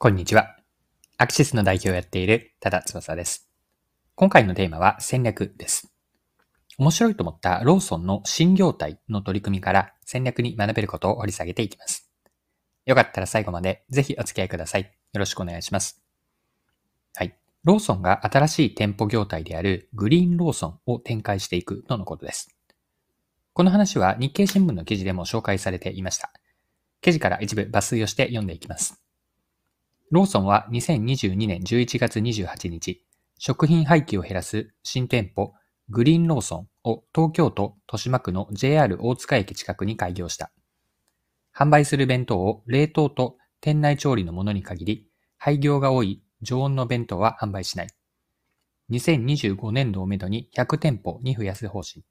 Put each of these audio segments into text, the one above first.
こんにちは。アクシスの代表をやっている多田翼です。今回のテーマは戦略です。面白いと思ったローソンの新業態の取り組みから戦略に学べることを掘り下げていきます。よかったら最後までぜひお付き合いください。よろしくお願いします。はい。ローソンが新しい店舗業態であるグリーンローソンを展開していくとのことです。この話は日経新聞の記事でも紹介されていました。記事から一部抜粋をして読んでいきます。ローソンは2022年11月28日、食品廃棄を減らす新店舗グリーンローソンを東京都豊島区の JR 大塚駅近くに開業した。販売する弁当を冷凍と店内調理のものに限り、廃業が多い常温の弁当は販売しない。2025年度をめどに100店舗に増やす方針。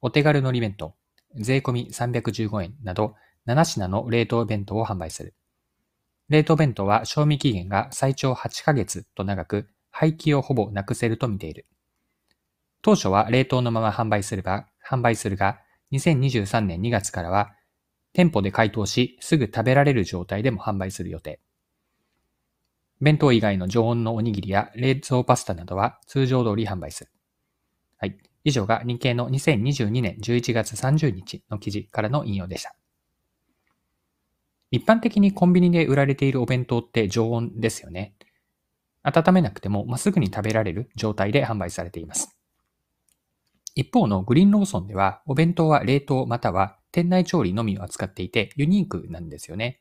お手軽のり弁当、税込み315円など7品の冷凍弁当を販売する。冷凍弁当は賞味期限が最長8ヶ月と長く、廃棄をほぼなくせると見ている。当初は冷凍のまま販売すれば、販売するが、2023年2月からは、店舗で解凍し、すぐ食べられる状態でも販売する予定。弁当以外の常温のおにぎりや冷蔵パスタなどは通常通り販売する。はい。以上が日経の2022年11月30日の記事からの引用でした。一般的にコンビニで売られているお弁当って常温ですよね。温めなくても、まあ、すぐに食べられる状態で販売されています。一方のグリーンローソンでは、お弁当は冷凍または店内調理のみを扱っていてユニークなんですよね。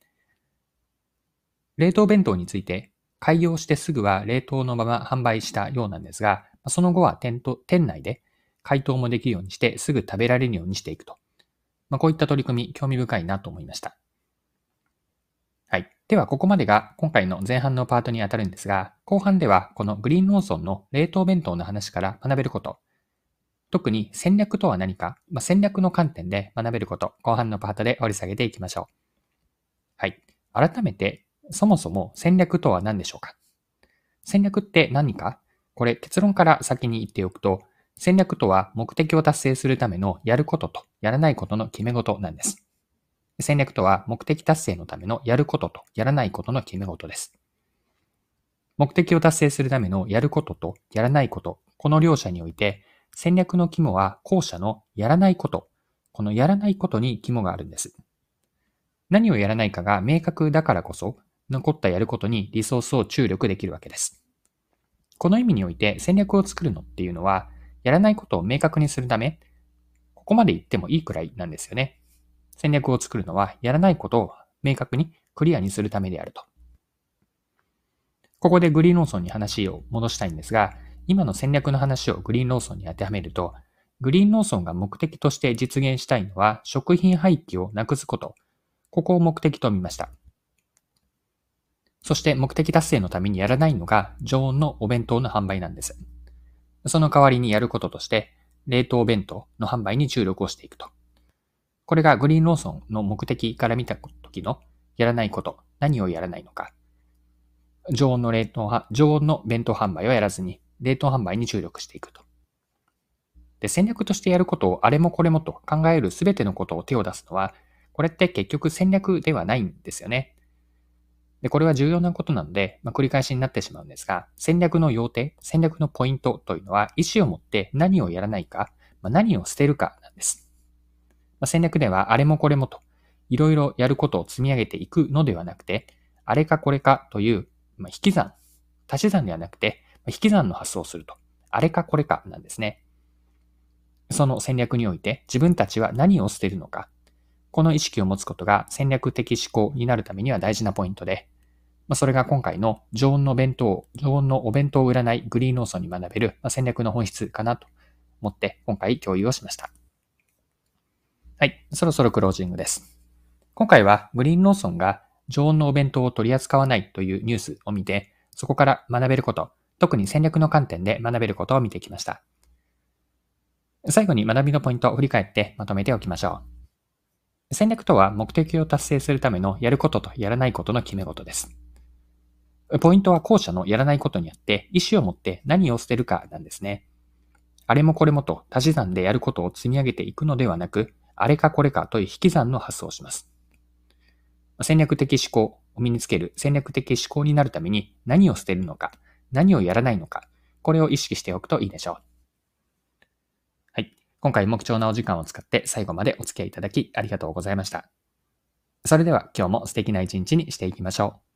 冷凍弁当について、開業してすぐは冷凍のまま販売したようなんですが、その後は店店内で解凍もできるようにしてすぐ食べられるようにしていくと。まあ、こういった取り組み、興味深いなと思いました。では、ここまでが今回の前半のパートにあたるんですが、後半ではこのグリーンローソンの冷凍弁当の話から学べること、特に戦略とは何か、まあ、戦略の観点で学べること、後半のパートで掘り下げていきましょう。はい。改めて、そもそも戦略とは何でしょうか？戦略って何か？これ結論から先に言っておくと、戦略とは目的を達成するためのやることとやらないことの決め事なんです。戦略とは目的達成のためのやることとやらないことの決め事です。目的を達成するためのやることとやらないこと、この両者において、戦略の肝は後者のやらないこと、このやらないことに肝があるんです。何をやらないかが明確だからこそ、残ったやることにリソースを注力できるわけです。この意味において戦略を作るのっていうのは、やらないことを明確にするため、ここまで言ってもいいくらいなんですよね。戦略を作るのは、やらないことを明確にクリアにするためであると。ここでグリーンローソンに話を戻したいんですが、今の戦略の話をグリーンローソンに当てはめると、グリーンローソンが目的として実現したいのは食品廃棄をなくすこと。ここを目的と見ました。そして目的達成のためにやらないのが常温のお弁当の販売なんです。その代わりにやることとして、冷凍弁当の販売に注力をしていくと。これがグリーンローソンの目的から見た時のやらないこと、何をやらないのか。常温の冷凍、常温の弁当販売をやらずに、冷凍販売に注力していくと。で、戦略としてやることをあれもこれもと考えるすべてのことを手を出すのは、これって結局戦略ではないんですよね。で、これは重要なことなので、まあ、繰り返しになってしまうんですが、戦略の要点、戦略のポイントというのは、意思を持って何をやらないか、まあ、何を捨てるかなんです。ま、戦略ではあれもこれもと、いろいろやることを積み上げていくのではなくて、あれかこれかという、ま、引き算、足し算ではなくて、引き算の発想をすると、あれかこれかなんですね。その戦略において自分たちは何を捨てるのか、この意識を持つことが戦略的思考になるためには大事なポイントで、ま、それが今回の常温の弁当、常温のお弁当を売らないグリーンノーソンに学べる、戦略の本質かなと思って今回共有をしました。はい、そろそろクロージングです。今回はグリーンローソンが常温のお弁当を取り扱わないというニュースを見て、そこから学べること、特に戦略の観点で学べることを見てきました。最後に学びのポイントを振り返ってまとめておきましょう。戦略とは目的を達成するためのやることとやらないことの決め事です。ポイントは後者のやらないことにあって、意思を持って何を捨てるかなんですね。あれもこれもと足し算でやることを積み上げていくのではなく、あれかこれかという引き算の発想をします。戦略的思考、を身につける戦略的思考になるために何を捨てるのか、何をやらないのか、これを意識しておくといいでしょう。はい。今回も貴重なお時間を使って最後までお付き合いいただきありがとうございました。それでは今日も素敵な一日にしていきましょう。